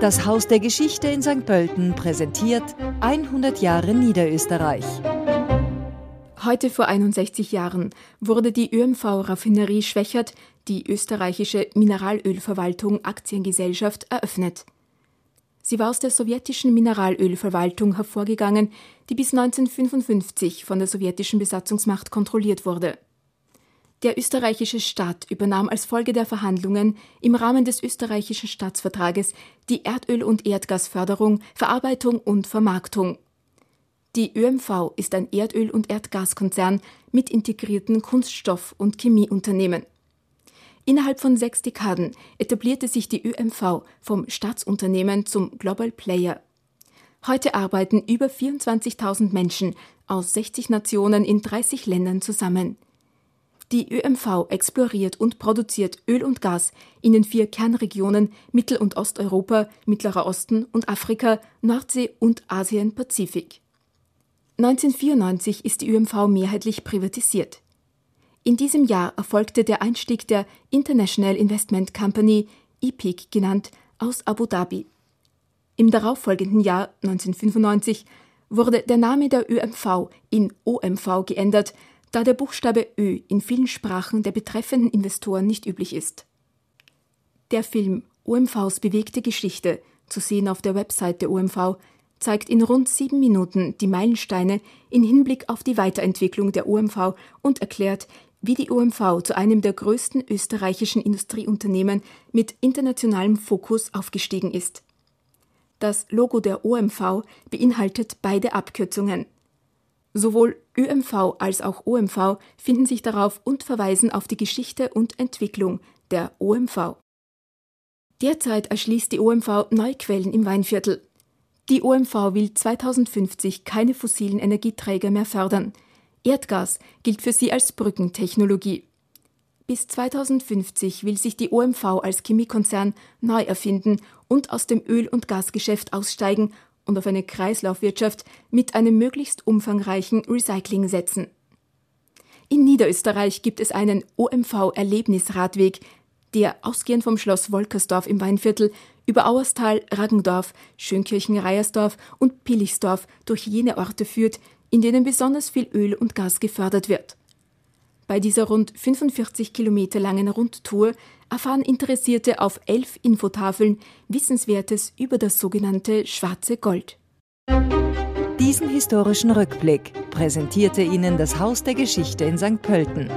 Das Haus der Geschichte in St. Pölten präsentiert 100 Jahre Niederösterreich. Heute vor 61 Jahren wurde die ÖMV-Raffinerie Schwächert, die österreichische Mineralölverwaltung Aktiengesellschaft, eröffnet. Sie war aus der sowjetischen Mineralölverwaltung hervorgegangen, die bis 1955 von der sowjetischen Besatzungsmacht kontrolliert wurde. Der österreichische Staat übernahm als Folge der Verhandlungen im Rahmen des österreichischen Staatsvertrages die Erdöl- und Erdgasförderung, Verarbeitung und Vermarktung. Die ÖMV ist ein Erdöl- und Erdgaskonzern mit integrierten Kunststoff- und Chemieunternehmen. Innerhalb von sechs Dekaden etablierte sich die ÖMV vom Staatsunternehmen zum Global Player. Heute arbeiten über 24.000 Menschen aus 60 Nationen in 30 Ländern zusammen. Die ÖMV exploriert und produziert Öl und Gas in den vier Kernregionen Mittel- und Osteuropa, Mittlerer Osten und Afrika, Nordsee und Asien-Pazifik. 1994 ist die ÖMV mehrheitlich privatisiert. In diesem Jahr erfolgte der Einstieg der International Investment Company, IPIC genannt, aus Abu Dhabi. Im darauffolgenden Jahr 1995 wurde der Name der ÖMV in OMV geändert, da der Buchstabe Ö in vielen Sprachen der betreffenden Investoren nicht üblich ist. Der Film OMVs bewegte Geschichte, zu sehen auf der Website der OMV, zeigt in rund sieben Minuten die Meilensteine in Hinblick auf die Weiterentwicklung der OMV und erklärt, wie die OMV zu einem der größten österreichischen Industrieunternehmen mit internationalem Fokus aufgestiegen ist. Das Logo der OMV beinhaltet beide Abkürzungen Sowohl ÖMV als auch OMV finden sich darauf und verweisen auf die Geschichte und Entwicklung der OMV. Derzeit erschließt die OMV neue Quellen im Weinviertel. Die OMV will 2050 keine fossilen Energieträger mehr fördern. Erdgas gilt für sie als Brückentechnologie. Bis 2050 will sich die OMV als Chemiekonzern neu erfinden und aus dem Öl- und Gasgeschäft aussteigen und auf eine Kreislaufwirtschaft mit einem möglichst umfangreichen Recycling setzen. In Niederösterreich gibt es einen OMV-Erlebnisradweg, der ausgehend vom Schloss Wolkersdorf im Weinviertel über Auerstal, Raggendorf, Schönkirchen-Reiersdorf und Pillichsdorf durch jene Orte führt, in denen besonders viel Öl und Gas gefördert wird. Bei dieser rund 45 Kilometer langen Rundtour erfahren Interessierte auf elf Infotafeln Wissenswertes über das sogenannte Schwarze Gold. Diesen historischen Rückblick präsentierte Ihnen das Haus der Geschichte in St. Pölten.